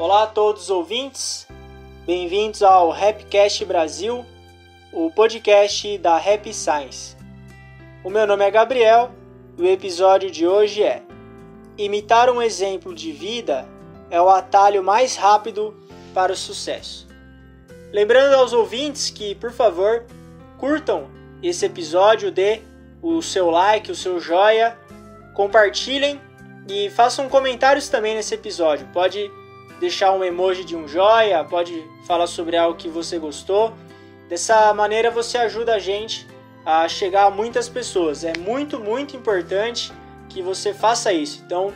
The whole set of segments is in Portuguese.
Olá a todos os ouvintes, bem-vindos ao Rapcast Brasil, o podcast da Rap Science. O meu nome é Gabriel e o episódio de hoje é Imitar um exemplo de vida é o atalho mais rápido para o sucesso. Lembrando aos ouvintes que, por favor, curtam esse episódio, dê o seu like, o seu joia, compartilhem e façam comentários também nesse episódio. Pode deixar um emoji de um joia, pode falar sobre algo que você gostou. Dessa maneira você ajuda a gente a chegar a muitas pessoas. É muito, muito importante que você faça isso. Então,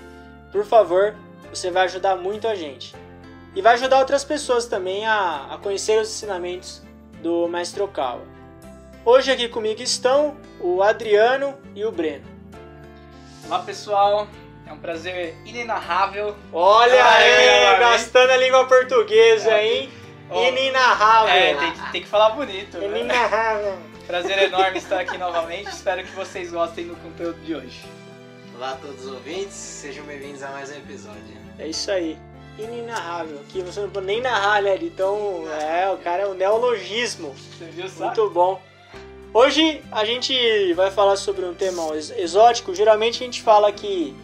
por favor, você vai ajudar muito a gente. E vai ajudar outras pessoas também a, a conhecer os ensinamentos do Mestre Okawa. Hoje aqui comigo estão o Adriano e o Breno. Olá pessoal, é um prazer inenarrável. Olha aí, gastando a língua portuguesa, é, hein? Oh, inenarrável. É, tem, tem, que falar bonito. Né? Inenarrável. Prazer enorme estar aqui novamente. Espero que vocês gostem do conteúdo de hoje. Olá a todos os ouvintes, sejam bem-vindos a mais um episódio. É isso aí. Inenarrável. Aqui você não pode nem narrar, né? Então, é, o cara é um neologismo. Você viu, sabe? Muito bom. Hoje a gente vai falar sobre um tema exótico. Geralmente a gente fala que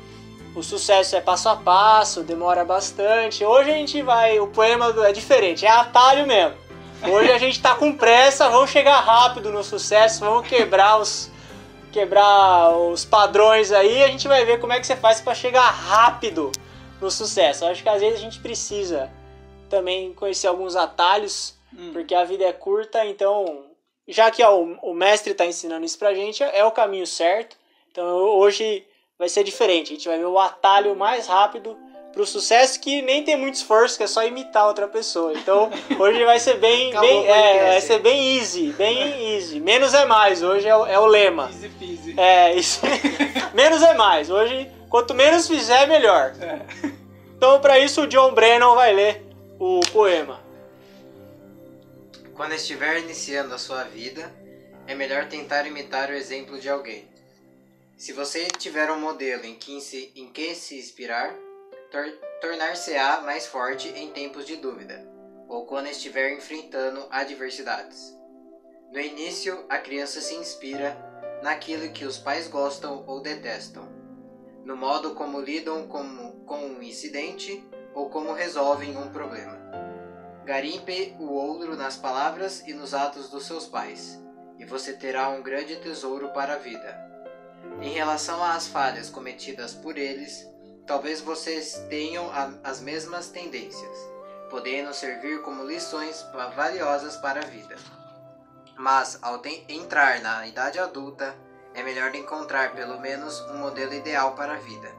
o sucesso é passo a passo, demora bastante. Hoje a gente vai. O poema é diferente, é atalho mesmo. Hoje a gente tá com pressa, vamos chegar rápido no sucesso, vamos quebrar os. Quebrar os padrões aí, a gente vai ver como é que você faz para chegar rápido no sucesso. Acho que às vezes a gente precisa também conhecer alguns atalhos, hum. porque a vida é curta, então já que ó, o, o mestre está ensinando isso pra gente, é o caminho certo. Então hoje vai ser diferente. A gente vai ver o atalho mais rápido pro sucesso que nem tem muito esforço, que é só imitar outra pessoa. Então hoje vai ser bem, bem é, vai ser bem easy, bem easy. Menos é mais. Hoje é o, é o lema. Easy peasy. É isso. menos é mais. Hoje quanto menos fizer melhor. É. Então para isso o John Brennan vai ler o poema. Quando estiver iniciando a sua vida, é melhor tentar imitar o exemplo de alguém. Se você tiver um modelo em que se, em se inspirar, tor tornar-se-á mais forte em tempos de dúvida, ou quando estiver enfrentando adversidades. No início, a criança se inspira naquilo que os pais gostam ou detestam, no modo como lidam com, com um incidente ou como resolvem um problema. Garimpe o ouro nas palavras e nos atos dos seus pais, e você terá um grande tesouro para a vida. Em relação às falhas cometidas por eles, talvez vocês tenham as mesmas tendências, podendo servir como lições valiosas para a vida. Mas, ao entrar na idade adulta, é melhor encontrar pelo menos um modelo ideal para a vida.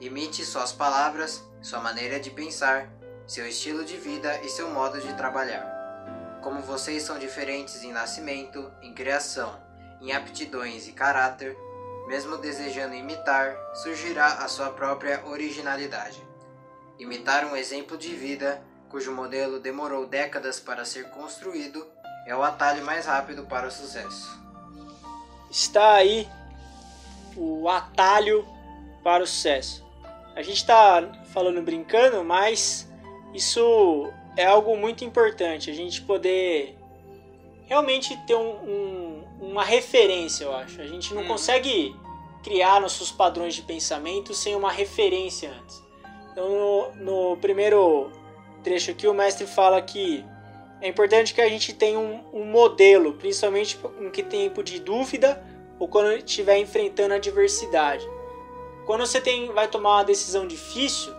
Imite suas palavras, sua maneira de pensar seu estilo de vida e seu modo de trabalhar. Como vocês são diferentes em nascimento, em criação, em aptidões e caráter, mesmo desejando imitar, surgirá a sua própria originalidade. Imitar um exemplo de vida, cujo modelo demorou décadas para ser construído, é o atalho mais rápido para o sucesso. Está aí o atalho para o sucesso. A gente está falando brincando, mas isso é algo muito importante, a gente poder realmente ter um, um, uma referência, eu acho. A gente não hum. consegue criar nossos padrões de pensamento sem uma referência antes. Então, no, no primeiro trecho aqui, o mestre fala que é importante que a gente tenha um, um modelo, principalmente em que tempo de dúvida ou quando estiver enfrentando adversidade. Quando você tem, vai tomar uma decisão difícil,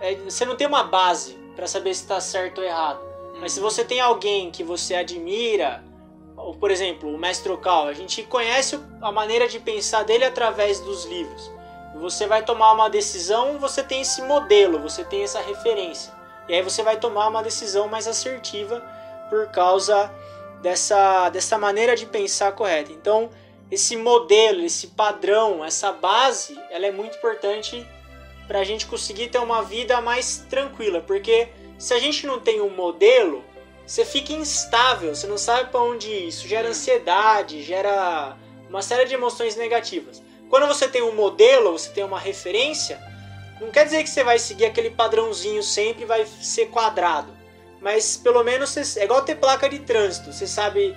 é, você não tem uma base para saber se está certo ou errado. Mas se você tem alguém que você admira, por exemplo, o Mestre Okal, a gente conhece a maneira de pensar dele através dos livros. Você vai tomar uma decisão, você tem esse modelo, você tem essa referência. E aí você vai tomar uma decisão mais assertiva por causa dessa, dessa maneira de pensar correta. Então, esse modelo, esse padrão, essa base, ela é muito importante para a gente conseguir ter uma vida mais tranquila, porque se a gente não tem um modelo, você fica instável, você não sabe para onde ir, isso gera ansiedade, gera uma série de emoções negativas. Quando você tem um modelo, você tem uma referência, Não quer dizer que você vai seguir aquele padrãozinho sempre vai ser quadrado. Mas pelo menos você, é igual ter placa de trânsito. Você sabe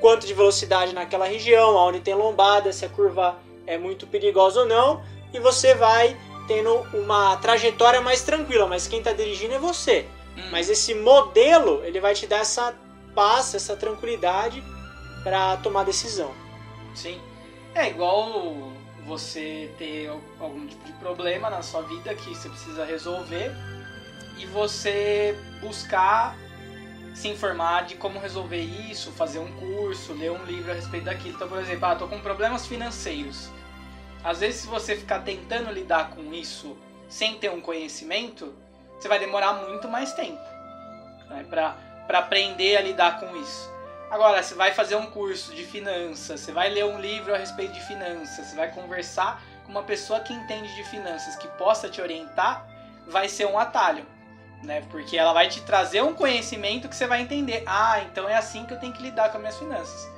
quanto de velocidade naquela região, onde tem lombada, se a curva é muito perigosa ou não. E você vai tendo uma trajetória mais tranquila. Mas quem está dirigindo é você. Hum. Mas esse modelo, ele vai te dar essa paz, essa tranquilidade para tomar decisão. Sim. É igual você ter algum tipo de problema na sua vida que você precisa resolver e você buscar se informar de como resolver isso, fazer um curso, ler um livro a respeito daquilo. Então, por exemplo, ah, tô com problemas financeiros. Às vezes, se você ficar tentando lidar com isso sem ter um conhecimento, você vai demorar muito mais tempo né, para aprender a lidar com isso. Agora, você vai fazer um curso de finanças, você vai ler um livro a respeito de finanças, você vai conversar com uma pessoa que entende de finanças, que possa te orientar, vai ser um atalho, né? Porque ela vai te trazer um conhecimento que você vai entender. Ah, então é assim que eu tenho que lidar com as minhas finanças.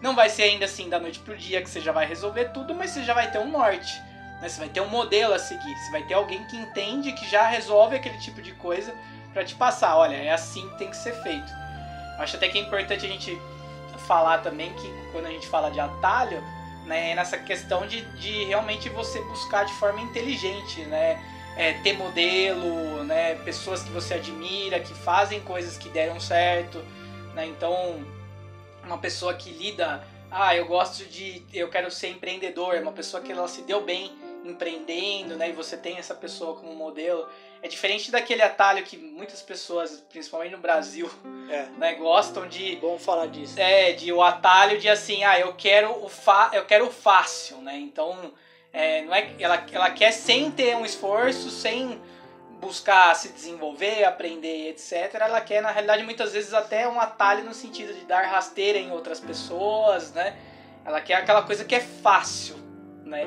Não vai ser ainda assim da noite pro dia que você já vai resolver tudo, mas você já vai ter um norte. Né? Você vai ter um modelo a seguir. Você vai ter alguém que entende, que já resolve aquele tipo de coisa para te passar. Olha, é assim que tem que ser feito. Acho até que é importante a gente falar também que quando a gente fala de atalho, né, é nessa questão de, de realmente você buscar de forma inteligente, né? É, ter modelo, né? Pessoas que você admira, que fazem coisas que deram certo, né? Então, uma pessoa que lida, ah, eu gosto de, eu quero ser empreendedor, é uma pessoa que ela se deu bem empreendendo, né? E você tem essa pessoa como modelo. É diferente daquele atalho que muitas pessoas, principalmente no Brasil, É. né, gostam de Bom falar disso. é, de o atalho de assim, ah, eu quero o fa eu quero o fácil, né? Então, é, não é ela ela quer sem ter um esforço, sem buscar se desenvolver, aprender, etc. Ela quer, na realidade, muitas vezes até um atalho no sentido de dar rasteira em outras pessoas, né? Ela quer aquela coisa que é fácil, né?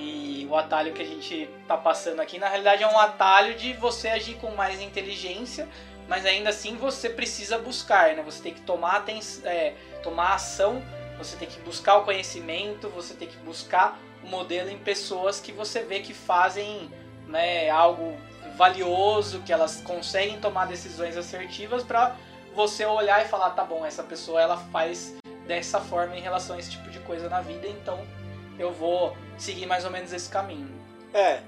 E o atalho que a gente tá passando aqui, na realidade, é um atalho de você agir com mais inteligência, mas ainda assim você precisa buscar, né? Você tem que tomar, aten é, tomar ação, você tem que buscar o conhecimento, você tem que buscar o modelo em pessoas que você vê que fazem né, algo valioso, que elas conseguem tomar decisões assertivas para você olhar e falar, tá bom, essa pessoa ela faz dessa forma em relação a esse tipo de coisa na vida, então eu vou seguir mais ou menos esse caminho. É.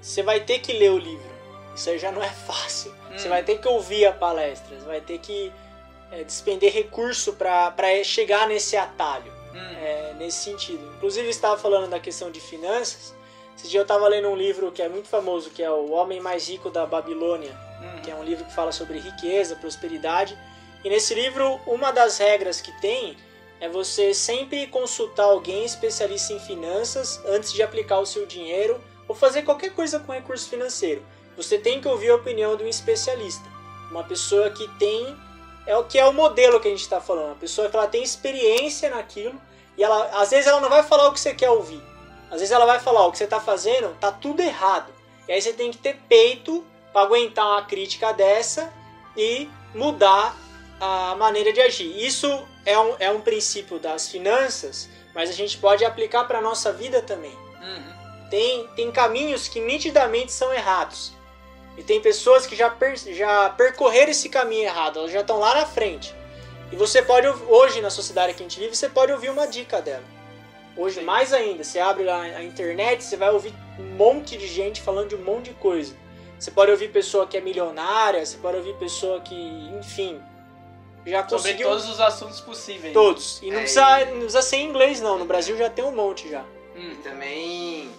Você vai ter que ler o livro. Isso aí já não é fácil. Hum. Você vai ter que ouvir a palestra. Você vai ter que é, despender recurso para chegar nesse atalho. Hum, É, nesse sentido. Inclusive, estava falando da questão de finanças. Esse dia eu estava lendo um livro que é muito famoso, que é O Homem Mais Rico da Babilônia, hum, que é um livro que fala sobre riqueza, prosperidade. E nesse livro, uma das regras que tem é você sempre consultar alguém especialista em finanças antes de aplicar o seu dinheiro ou fazer qualquer coisa com recurso financeiro. Você tem que ouvir a opinião de um especialista, uma pessoa que tem é o que é o modelo que a gente está falando, uma pessoa que ela tem experiência naquilo e ela às vezes ela não vai falar o que você quer ouvir, às vezes ela vai falar o que você está fazendo tá tudo errado. E aí você tem que ter peito para aguentar uma crítica dessa e mudar a maneira de agir. Isso é um, é um princípio das finanças, mas a gente pode aplicar para a nossa vida também. uhum. Tem, tem caminhos que nitidamente são errados. E tem pessoas que já, per, já percorreram esse caminho errado, elas já estão lá na frente. E você pode, hoje na sociedade que a gente vive, você pode ouvir uma dica dela. Hoje, Sim. mais ainda, você abre lá a internet, você vai ouvir um monte de gente falando de um monte de coisa. Você pode ouvir pessoa que é milionária, você pode ouvir pessoa que, enfim, já Sobre conseguiu todos os assuntos possíveis. todos. E não, É, precisa, não precisa ser em inglês, não. No Brasil já tem um monte já. Hum, E também,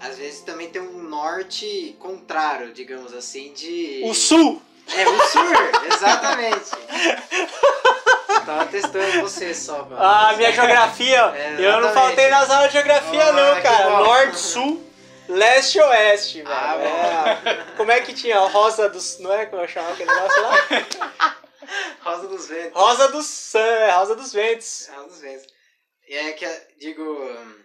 às vezes também tem um norte contrário, digamos assim, de... O Sul! É, o sur, exatamente. Tava testando você só, mano. Ah, minha geografia, É, eu não faltei nas aulas de geografia Ah, não, cara. bom. Norte, sul, leste e oeste, velho. Ah, É. Como é que tinha? Rosa dos... Não é como eu chamava aquele negócio lá? Rosa dos Ventos. Rosa dos... É, Rosa dos Ventos. Rosa dos Ventos. E é que, digo, hum,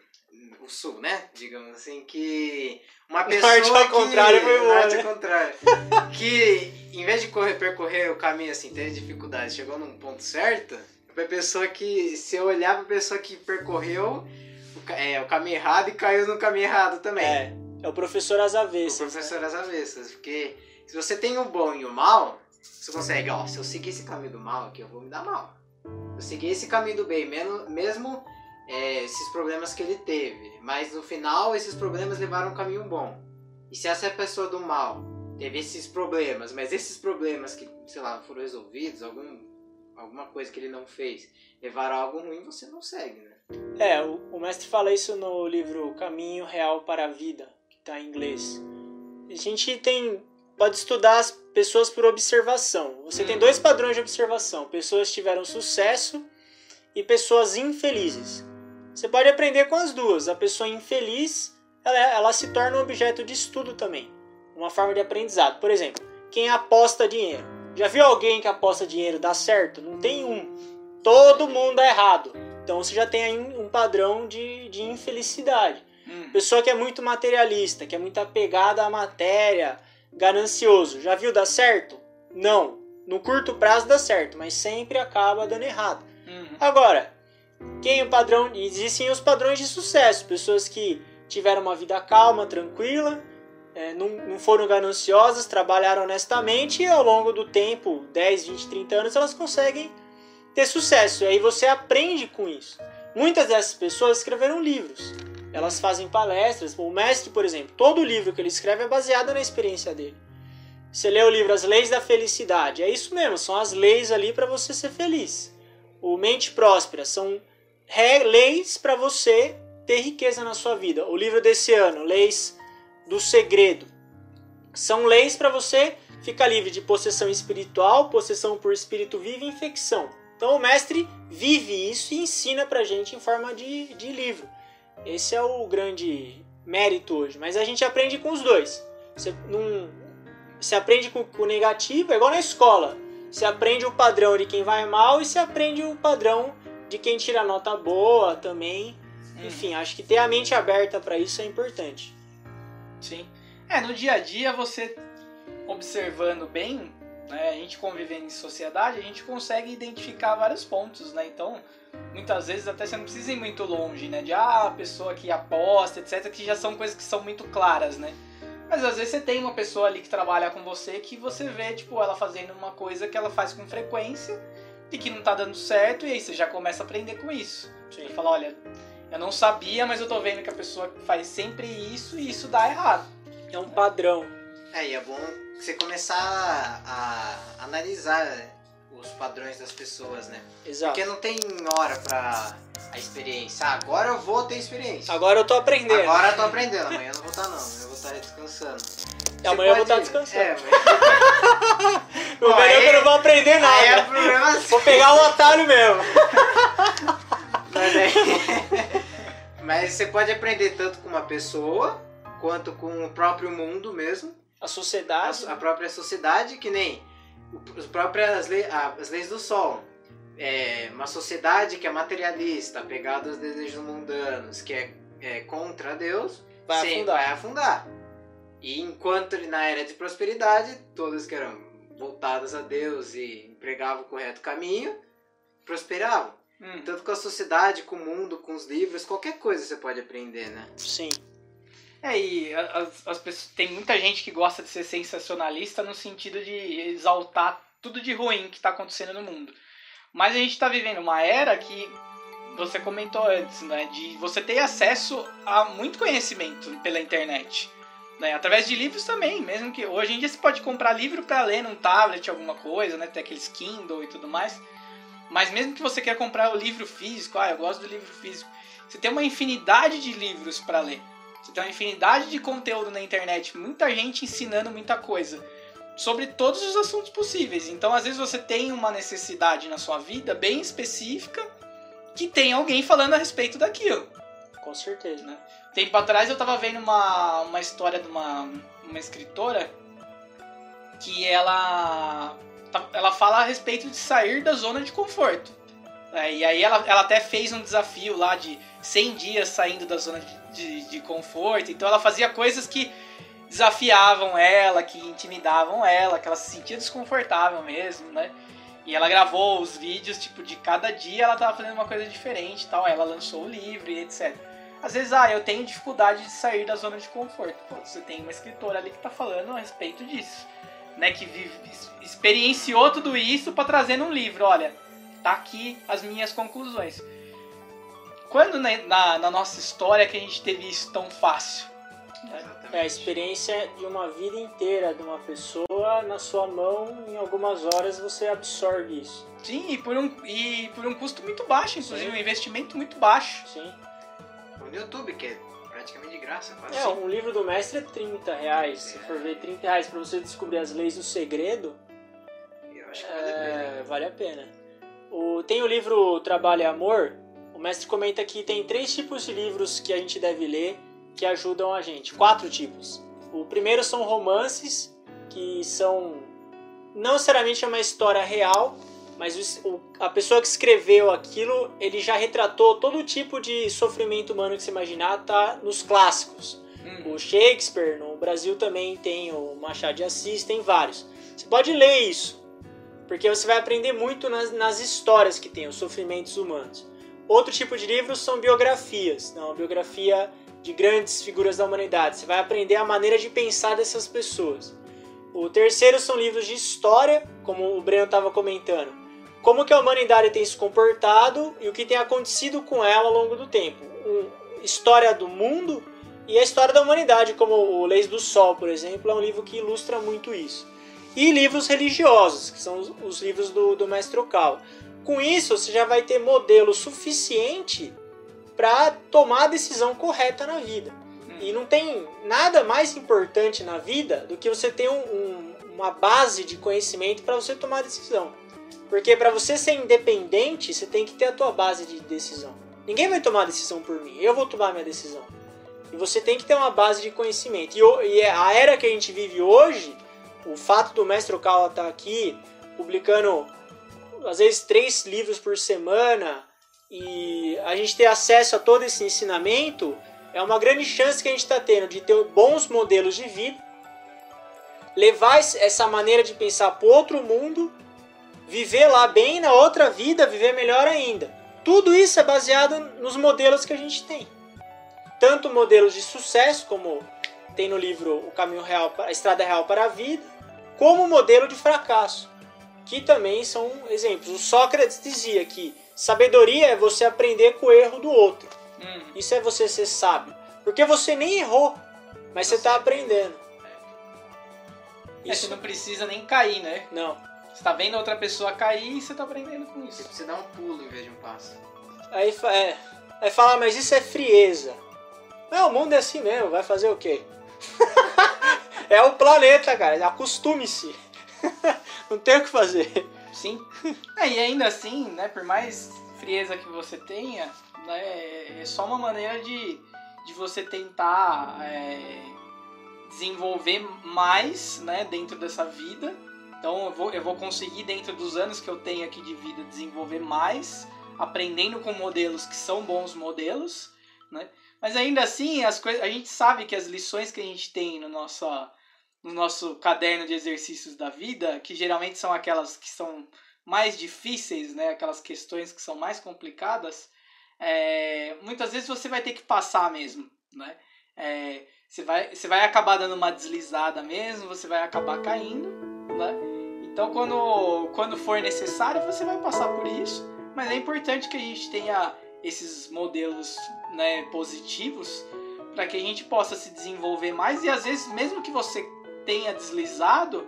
o sul, né? Digamos assim, que uma pessoa Norte ao que... contrário foi boa, Norte né? ao contrário. que, em vez de correr, percorrer o caminho assim, teve dificuldade, chegou num ponto certo, foi a pessoa que, se eu olhar pra pessoa que percorreu o, é, o caminho errado e caiu no caminho errado também. É. É o professor às o avessas. professor às avessas. Porque se você tem o bom e o mal, você consegue, ó, se eu seguir esse caminho do mal aqui, eu vou me dar mal. Eu seguir esse caminho do bem, mesmo, mesmo é, esses problemas que ele teve, mas no final esses problemas levaram um caminho bom. E se essa pessoa do mal teve esses problemas, mas esses problemas que, sei lá, foram resolvidos, algum, alguma coisa que ele não fez, levaram a algo ruim, você não segue, né? É, o, o mestre fala isso no livro Caminho Real para a Vida, que está em inglês. A gente tem pode estudar as pessoas por observação. Você tem dois padrões de observação: pessoas que tiveram sucesso e pessoas infelizes. Você pode aprender com as duas. A pessoa infeliz, ela, ela se torna um objeto de estudo também, uma forma de aprendizado. Por exemplo, quem aposta dinheiro. Já viu alguém que aposta dinheiro dar certo? Não tem um. Todo mundo é errado. Então você já tem aí um padrão de, de infelicidade. Hum. Pessoa que é muito materialista, que é muito apegada à matéria, ganancioso. Já viu dar certo? Não. No curto prazo dá certo, mas sempre acaba dando errado. Uhum. Agora, quem é o padrão? Existem os padrões de sucesso, pessoas que tiveram uma vida calma, tranquila, é, não, não foram gananciosas, trabalharam honestamente e ao longo do tempo, 10, 20, 30 anos, elas conseguem ter sucesso. E aí você aprende com isso. Muitas dessas pessoas escreveram livros. Elas fazem palestras. O mestre, por exemplo, todo livro que ele escreve é baseado na experiência dele. Você lê o livro As Leis da Felicidade. É isso mesmo, são as leis ali para você ser feliz. O Mente Próspera são leis para você ter riqueza na sua vida. O livro desse ano, Leis do Segredo, são leis para você ficar livre de possessão espiritual, possessão por espírito vivo e infecção. Então o mestre vive isso e ensina pra gente em forma de, de livro. Esse é o grande mérito hoje. Mas a gente aprende com os dois. Você, não, você aprende com, com o negativo, é igual na escola. Você aprende o padrão de quem vai mal e você aprende o padrão de quem tira nota boa também. Enfim, acho que ter a mente aberta para isso é importante. Sim. É, no dia a dia você observando bem, né, a gente convivendo em sociedade, a gente consegue identificar vários pontos, né? Então, muitas vezes até você não precisa ir muito longe, né? De ah, a pessoa que aposta, etc, que já são coisas que são muito claras, né? Mas às vezes você tem uma pessoa ali que trabalha com você que você vê, tipo, ela fazendo uma coisa que ela faz com frequência e que não tá dando certo, e aí você já começa a aprender com isso. Sim. Você fala, olha, eu não sabia, mas eu tô vendo que a pessoa faz sempre isso e isso dá errado. É um padrão. É, e é bom você começar a analisar os padrões das pessoas, né? Exato. Porque não tem hora pra a experiência. Ah, agora eu vou ter experiência. Agora eu tô aprendendo. Agora eu tô aprendendo, amanhã eu não vou estar não, eu vou estar descansando. E amanhã eu vou Você estar descansando. É, mas... O melhor é eu não vou aprender nada. Aí é problema Vou pegar o atalho mesmo. Mas, é- Mas você pode aprender tanto com uma pessoa, quanto com o próprio mundo mesmo. A A, sociedade. a própria sociedade, que nem as próprias le- a- as leis do sol. É uma sociedade que é materialista, apegada aos desejos mundanos, que é, é contra Deus, Vai sempre afundar. vai afundar. E enquanto na era de prosperidade, todas que eram voltadas a Deus e empregavam o correto caminho, prosperavam. Hum. Tanto com a sociedade, com o mundo, com os livros, qualquer coisa você pode aprender, né? Sim. É, e as, as pessoas, tem muita gente que gosta de ser sensacionalista no sentido de exaltar tudo de ruim que está acontecendo no mundo. Mas a gente está vivendo uma era que você comentou antes, né? De você ter acesso a muito conhecimento pela internet. Né? Através de livros também, mesmo que hoje em dia você pode comprar livro para ler num tablet, alguma coisa, né? Tem aqueles Kindle e tudo mais. Mas mesmo que você queira comprar o livro físico, ah, eu gosto do livro físico, você tem uma infinidade de livros para ler. Você tem uma infinidade de conteúdo na internet, muita gente ensinando muita coisa sobre todos os assuntos possíveis. Então, às vezes você tem uma necessidade na sua vida bem específica que tem alguém falando a respeito daquilo. Com certeza. Né? Tempo atrás eu tava vendo uma, uma história de uma, uma escritora que ela ela fala a respeito de sair da zona de conforto. É, e aí ela, ela até fez um desafio lá de 100 dias saindo da zona de, de, de conforto. Então ela fazia coisas que desafiavam ela, que intimidavam ela, que ela se sentia desconfortável mesmo, né? E ela gravou os vídeos, tipo, de cada dia ela tava fazendo uma coisa diferente tal. Ela lançou o livro e etc. Às vezes, ah, eu tenho dificuldade de sair da zona de conforto. Pô, você tem uma escritora ali que tá falando a respeito disso. Né, que vive, experienciou tudo isso para trazer num livro. Olha, tá aqui as minhas conclusões. Quando na, na, na nossa história que a gente teve isso tão fácil? É a experiência de uma vida inteira de uma pessoa na sua mão, em algumas horas você absorve isso. Sim, e por um, e por um custo muito baixo, inclusive, Sim. um investimento muito baixo. Sim. No YouTube, que é praticamente de graça, quase. É, um livro do mestre é 30 reais. É. Se for ver 30 reais pra você descobrir as leis do segredo. Eu acho que vale a pena. É, vale a pena. O, tem o livro Trabalho e Amor. O mestre comenta que tem três tipos de livros que a gente deve ler que ajudam a gente. Quatro tipos. O primeiro são romances, que são não necessariamente uma história real, mas o, a pessoa que escreveu aquilo, ele já retratou todo tipo de sofrimento humano que você imaginar, tá nos clássicos. Hum. O Shakespeare, no Brasil também tem o Machado de Assis, tem vários. Você pode ler isso, porque você vai aprender muito nas, nas histórias que tem, os sofrimentos humanos. Outro tipo de livros são biografias, não, biografia de grandes figuras da humanidade. Você vai aprender a maneira de pensar dessas pessoas. O terceiro são livros de história, como o Breno estava comentando como que a humanidade tem se comportado e o que tem acontecido com ela ao longo do tempo. Um, história do mundo e a história da humanidade, como o Leis do Sol, por exemplo, é um livro que ilustra muito isso. E livros religiosos, que são os, os livros do, do Mestre Ocal. Com isso, você já vai ter modelo suficiente para tomar a decisão correta na vida. E não tem nada mais importante na vida do que você ter um, um, uma base de conhecimento para você tomar a decisão. Porque para você ser independente, você tem que ter a tua base de decisão. Ninguém vai tomar a decisão por mim, eu vou tomar a minha decisão. E você tem que ter uma base de conhecimento. E, é a era que a gente vive hoje, o fato do mestre Okawa estar tá aqui publicando às vezes três livros por semana e a gente ter acesso a todo esse ensinamento é uma grande chance que a gente está tendo de ter bons modelos de vida, levar essa maneira de pensar para outro mundo viver lá bem na outra vida, viver melhor ainda. Tudo isso é baseado nos modelos que a gente tem. Tanto modelos de sucesso, como tem no livro O Caminho Real, A Estrada Real para a Vida, como modelo de fracasso, que também são exemplos. O Sócrates dizia que sabedoria é você aprender com o erro do outro. Uhum. Isso é você ser sábio. Porque você nem errou, mas você está aprendendo. É, Isso. você não precisa nem cair, né? Não. Você tá vendo outra pessoa cair e você tá aprendendo com isso. Você dá um pulo em vez de um passo. Aí, é, aí fala, mas isso é frieza. Não, o mundo é assim mesmo, vai fazer o quê? é o planeta, cara, acostume-se. Não tem o que fazer. Sim. É, e ainda assim, né, por mais frieza que você tenha, né, é só uma maneira de, de você tentar é, desenvolver mais né, dentro dessa vida então eu vou, eu vou conseguir, dentro dos anos que eu tenho aqui de vida, desenvolver mais, aprendendo com modelos que são bons modelos, né? Mas ainda assim, as coisas, a gente sabe que as lições que a gente tem no nosso, no nosso caderno de exercícios da vida, que geralmente são aquelas que são mais difíceis, né? aquelas questões que são mais complicadas, é, muitas vezes você vai ter que passar mesmo. Né? É, você, vai, você vai acabar dando uma deslizada mesmo, você vai acabar caindo. Né? Então, quando, quando for necessário, você vai passar por isso. Mas é importante que a gente tenha esses modelos né, positivos para que a gente possa se desenvolver mais e às vezes, mesmo que você tenha deslizado,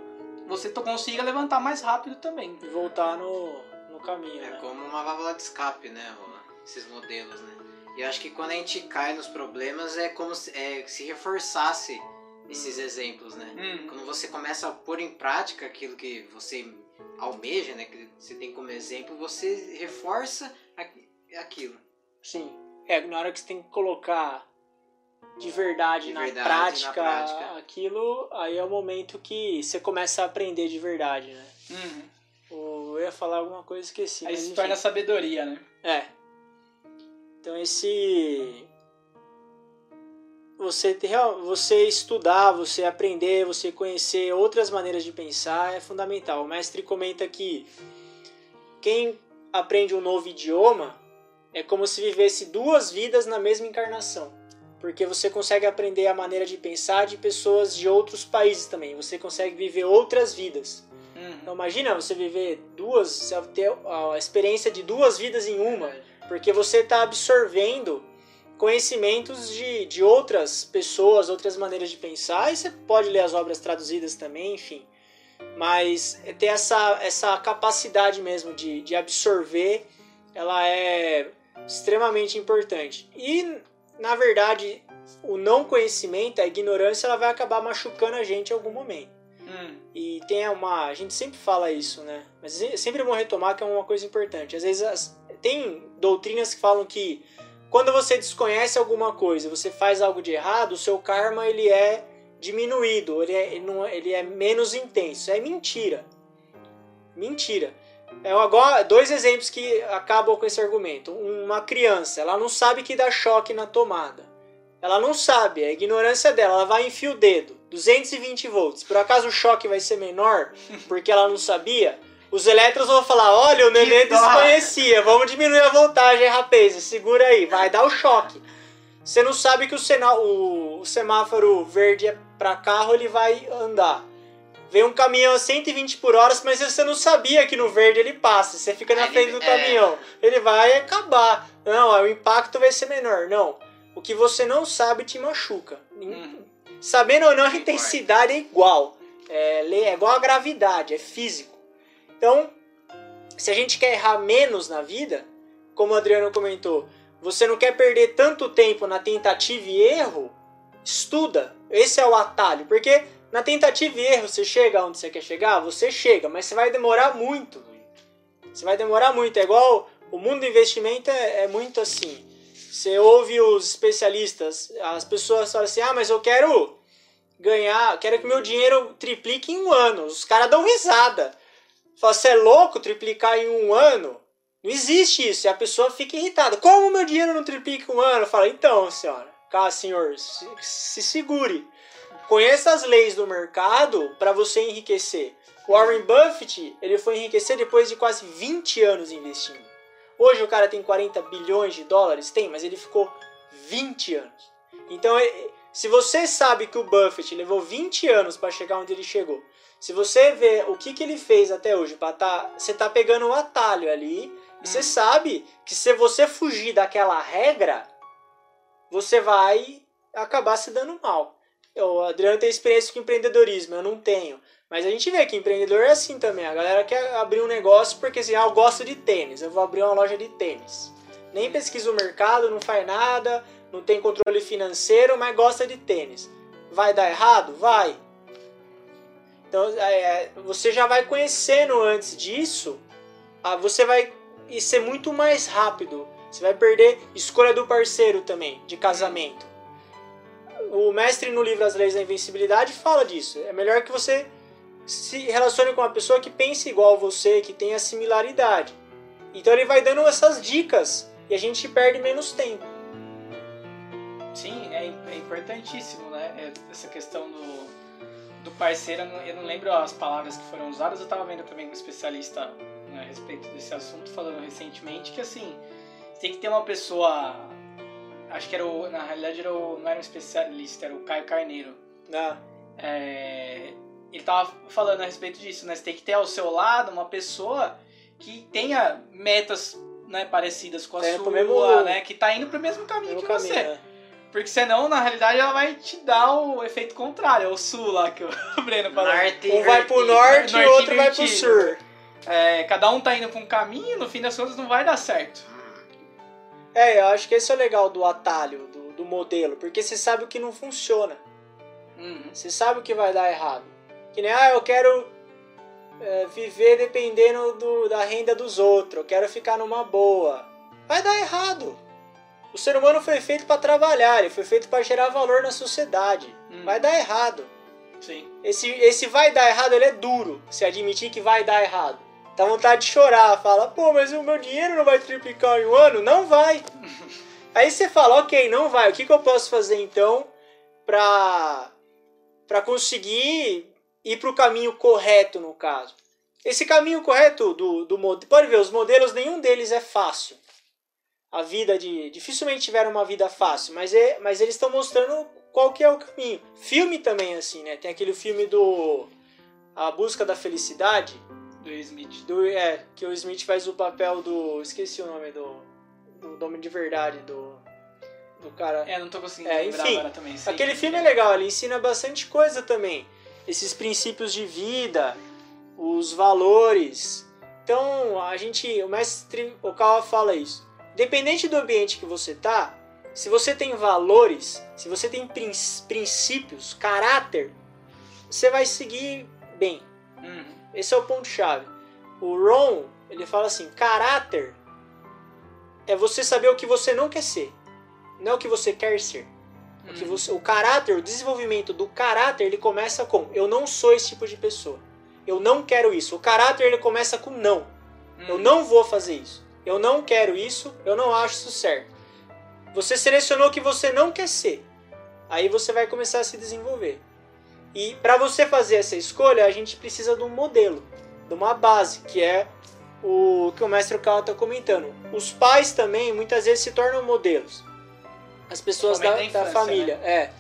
você consiga levantar mais rápido também. E voltar no, no caminho. É né? como uma válvula de escape, né? Esses modelos, né? E eu acho que quando a gente cai nos problemas é como se, é, se reforçasse esses exemplos, né? Uhum. Quando você começa a pôr em prática aquilo que você almeja, né? Que você tem como exemplo, você reforça aquilo. Sim. É, na hora que você tem que colocar de verdade, de na, verdade prática, na, prática, aquilo, aí é o momento que você começa a aprender de verdade, né? Uhum. Eu ia falar alguma coisa esqueci. Aí se torna sabedoria, né? É. Então esse você, você estudar, você aprender, você conhecer outras maneiras de pensar é fundamental. O mestre comenta que quem aprende um novo idioma é como se vivesse duas vidas na mesma encarnação. Porque você consegue aprender a maneira de pensar de pessoas de outros países também. Você consegue viver outras vidas. Uhum. Então imagina você viver duas, você ter a experiência de duas vidas em uma, porque você está absorvendo conhecimentos de, de outras pessoas, outras maneiras de pensar, e você pode ler as obras traduzidas também, enfim. Mas ter essa, essa capacidade mesmo de, de absorver, ela é extremamente importante. E, na verdade, o não conhecimento, a ignorância, ela vai acabar machucando a gente em algum momento. Hum. E tem uma. A gente sempre fala isso, né? Mas é sempre vou retomar que é uma coisa importante. Às vezes as, tem doutrinas que falam que quando você desconhece alguma coisa, você faz algo de errado, o seu karma ele é diminuído, ele é, ele não, ele é menos intenso. É mentira. Mentira. É agora dois exemplos que acabam com esse argumento. Uma criança, ela não sabe que dá choque na tomada. Ela não sabe, é a ignorância dela. Ela vai enfiar o dedo, 220 volts. Por acaso o choque vai ser menor porque ela não sabia? Os elétrons vão falar: olha, o neném desconhecia, vamos diminuir a voltagem, rapaz, segura aí, vai dar o choque. Você não sabe que o, sena- o- o semáforo verde é para carro, ele vai andar. Vem um caminhão a 120 por hora, mas você não sabia que no verde ele passa. Você fica na frente do é. caminhão. Ele vai acabar. Não, o impacto vai ser menor. Não. O que você não sabe te machuca. Uhum. Sabendo ou não, a intensidade é igual. É, é igual a gravidade, é físico. Então, se a gente quer errar menos na vida, como o Adriano comentou, você não quer perder tanto tempo na tentativa e erro, estuda. Esse é o atalho. Porque na tentativa e erro, você chega onde você quer chegar, você chega, mas você vai demorar muito. Você vai demorar muito. É igual o mundo do investimento é, é muito assim. Você ouve os especialistas, as pessoas falam assim: ah, mas eu quero ganhar, quero que meu dinheiro triplique em um ano. Os caras dão risada. Fala, você é louco triplicar em um ano? Não existe isso. E a pessoa fica irritada. Como meu dinheiro não triplica em um ano? Fala, então, senhora, cá, senhor, se, se segure. Conheça as leis do mercado para você enriquecer. Warren Buffett, ele foi enriquecer depois de quase 20 anos investindo. Hoje o cara tem 40 bilhões de dólares? Tem, mas ele ficou 20 anos. Então, é- se você sabe que o Buffett levou 20 anos para chegar onde ele chegou, se você vê o que, que ele fez até hoje, pra tá, você tá pegando um atalho ali, e você sabe que se você fugir daquela regra, você vai acabar se dando mal. O Adriano tem experiência com empreendedorismo, eu não tenho. Mas a gente vê que empreendedor é assim também. A galera quer abrir um negócio porque assim, ah, eu gosto de tênis, eu vou abrir uma loja de tênis. Nem pesquisa o mercado, não faz nada, não tem controle financeiro, mas gosta de tênis. Vai dar errado? Vai. Então é, você já vai conhecendo antes disso, ah, você vai ser muito mais rápido. Você vai perder escolha do parceiro também, de casamento. O mestre no livro As Leis da Invencibilidade fala disso. É melhor que você se relacione com uma pessoa que pense igual a você, que tenha similaridade. Então ele vai dando essas dicas e a gente perde menos tempo. Sim, é, é importantíssimo, né? É- Essa questão do, do parceiro, eu não, lembro as palavras que foram usadas, eu tava vendo também um especialista né, a respeito desse assunto, falando recentemente que assim, tem que ter uma pessoa. Acho que era o. Na realidade era o, não era um especialista, era o Caio Carneiro. Né? É, ele tava falando a respeito disso, né? Você tem que ter ao seu lado uma pessoa que tenha metas né, parecidas com a É, sua, mesmo- né? Que tá indo pro mesmo caminho que caminho, você. né? Porque senão, na realidade, ela vai te dar o efeito contrário, é o sul lá que o Breno falou. Norte Um vai pro invertido. norte e o outro vai pro invertido. sul. É, cada um tá indo pra um caminho, no fim das contas não vai dar certo. É, eu acho que esse é o legal do atalho, do, do modelo, porque você sabe o que não funciona. Uhum. Você sabe o que vai dar errado. Que nem, ah, eu quero é, viver dependendo do, da renda dos outros, eu quero ficar numa boa. Vai dar errado. O ser humano foi feito para trabalhar, ele foi feito para gerar valor na sociedade. Hum. Vai dar errado. Sim. Esse, esse vai dar errado, ele é duro, se admitir que vai dar errado. Dá vontade de chorar, fala, pô, mas o meu dinheiro não vai triplicar em um ano? Não vai. Aí você fala, ok, não vai. O que, que eu posso fazer então pra, pra conseguir ir pro caminho correto, no caso? Esse caminho correto do, do modelo. Pode ver, os modelos, nenhum deles é fácil. a vida de. dificilmente tiveram uma vida fácil, mas, é, mas eles estão mostrando qual que é o caminho. Filme também, assim, né? Tem aquele filme do. A Busca da Felicidade. Do Smith. Do, é, que o Smith faz o papel do. Esqueci o nome do. do nome de verdade do. Do cara. É, não tô conseguindo É, lembrar enfim, agora também. sei Aquele que- filme é legal, ele ensina bastante coisa também. Esses princípios de vida, os valores. Então, a gente, o mestre Okawa fala isso. Dependente do ambiente que você tá, se você tem valores, se você tem prin- princípios, caráter, você vai seguir bem. Uhum. Esse é o ponto chave. O Ron, ele fala assim, caráter é você saber o que você não quer ser, não é o que você quer ser. O, que Uhum. você, o caráter, o desenvolvimento do caráter, ele começa com eu não sou esse tipo de pessoa. Eu não quero isso. O caráter ele começa com não. Eu Uhum. não vou fazer isso. Eu não quero isso. Eu não acho isso certo. Você selecionou o que você não quer ser. Aí você vai começar a se desenvolver. E para você fazer essa escolha, a gente precisa de um modelo, de uma base, que é o que o mestre Cal está comentando. Os pais também muitas vezes se tornam modelos. As pessoas da, na da infância, família. É.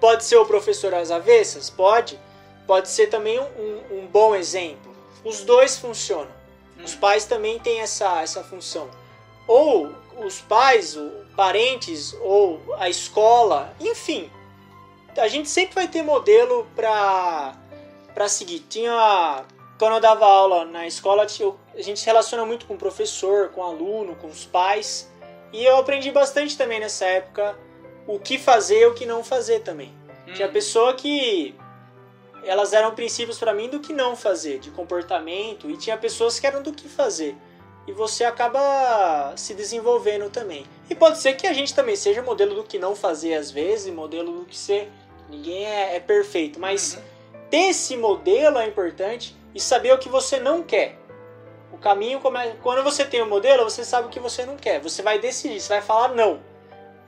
Pode ser o professor às avessas? Pode. Pode ser também um, um- bom exemplo. Os dois funcionam. Os Uhum. pais também têm essa, essa função. Ou os pais, parentes, ou a escola, enfim. A gente sempre vai ter modelo pra, pra seguir. Tinha. Quando eu dava aula na escola, tinha- a gente se relaciona muito com o professor, com o aluno, com os pais. E eu aprendi bastante também nessa época o que fazer e o que não fazer também. Tinha Uhum. pessoa que elas eram princípios pra mim do que não fazer, de comportamento, e tinha pessoas que eram do que fazer. E você acaba se desenvolvendo também. E pode ser que a gente também seja modelo do que não fazer às vezes, modelo do que ser. Ninguém é, é perfeito, mas Uhum. ter esse modelo é importante e saber o que você não quer. O caminho começa. Quando você tem o modelo, você sabe o que você não quer. Você vai decidir, você vai falar não.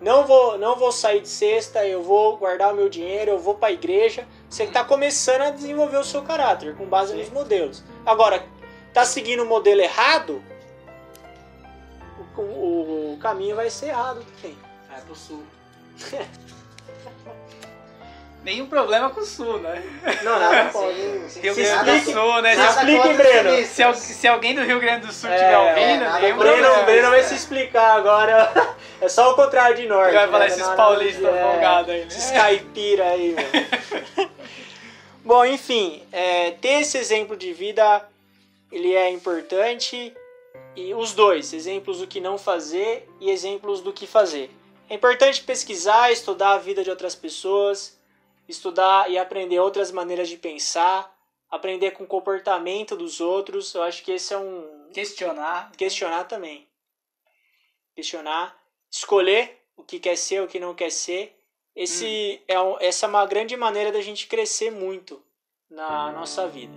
Não vou, não vou sair de sexta, eu vou guardar o meu dinheiro, eu vou para a igreja. Você está começando a desenvolver o seu caráter com base Sim. nos modelos. Agora, tá seguindo o modelo errado, o, o- o caminho vai ser errado também. Vai pro sul. Nenhum problema com o sul, né? Não, nada pode. Rio. Grande do Sul, né? Se explique, Breno. Se, al- se alguém do Rio Grande do Sul É, estiver é, ouvindo, nada nenhum Breno, problema. o Breno vai é. se explicar agora. É só o contrário de norte. Ele vai falar né? esses paulistas é, folgados aí, né? Esses caipira aí, velho. Bom, enfim, é, ter esse exemplo de vida, ele é importante. E os dois, exemplos do que não fazer e exemplos do que fazer. É importante pesquisar, estudar a vida de outras pessoas, estudar e aprender outras maneiras de pensar, aprender com o comportamento dos outros. Eu acho que esse é um, Questionar. questionar também. Questionar, escolher o que quer ser, o que não quer ser. Esse é um- essa é uma grande maneira da gente crescer muito na nossa vida.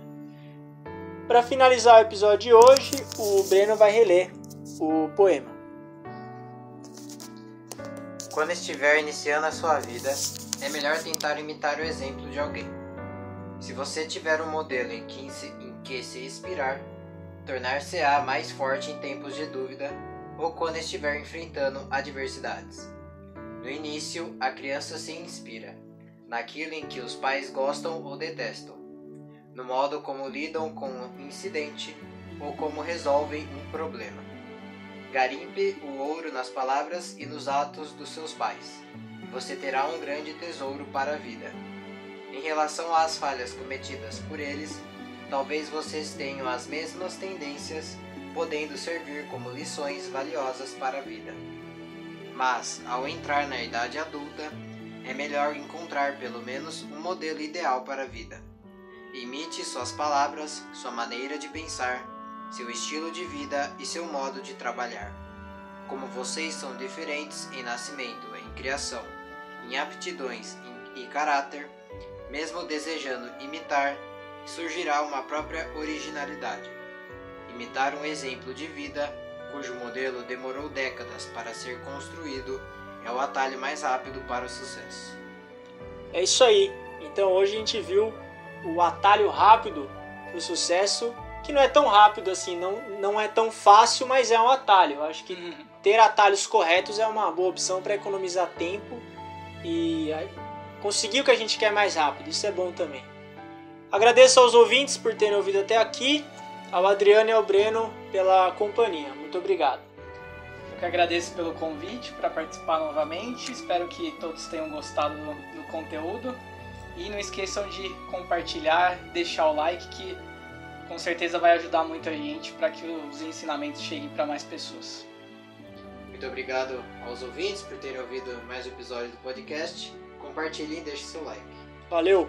Para finalizar o episódio de hoje, o Breno vai reler o poema. Quando estiver iniciando a sua vida, é melhor tentar imitar o exemplo de alguém. Se você tiver um modelo em que se, em que se inspirar, tornar-se-á mais forte em tempos de dúvida ou quando estiver enfrentando adversidades. No início, a criança se inspira naquilo em que os pais gostam ou detestam, no modo como lidam com um incidente ou como resolvem um problema. Garimpe o ouro nas palavras e nos atos dos seus pais. Você terá um grande tesouro para a vida. Em relação às falhas cometidas por eles, talvez vocês tenham as mesmas tendências, podendo servir como lições valiosas para a vida. Mas, ao entrar na idade adulta, é melhor encontrar pelo menos um modelo ideal para a vida. Imite suas palavras, sua maneira de pensar, seu estilo de vida e seu modo de trabalhar. Como vocês são diferentes em nascimento, em criação, em aptidões e caráter, mesmo desejando imitar, surgirá uma própria originalidade. Imitar um exemplo de vida, cujo modelo demorou décadas para ser construído, é o atalho mais rápido para o sucesso. É isso aí. Então hoje a gente viu o atalho rápido pro sucesso, que não é tão rápido assim, não, não é tão fácil, mas é um atalho. Eu acho que Uhum. ter atalhos corretos é uma boa opção para economizar tempo e conseguir o que a gente quer mais rápido. Isso é bom também. Agradeço aos ouvintes por terem ouvido até aqui, ao Adriano e ao Breno pela companhia. Muito obrigado. Eu que agradeço pelo convite para participar novamente. Espero que todos tenham gostado do, do conteúdo. E não esqueçam de compartilhar, deixar o like que com certeza vai ajudar muito a gente para que os ensinamentos cheguem para mais pessoas. Muito obrigado aos ouvintes por terem ouvido mais um episódio do podcast. Compartilhe e deixe seu like. Valeu!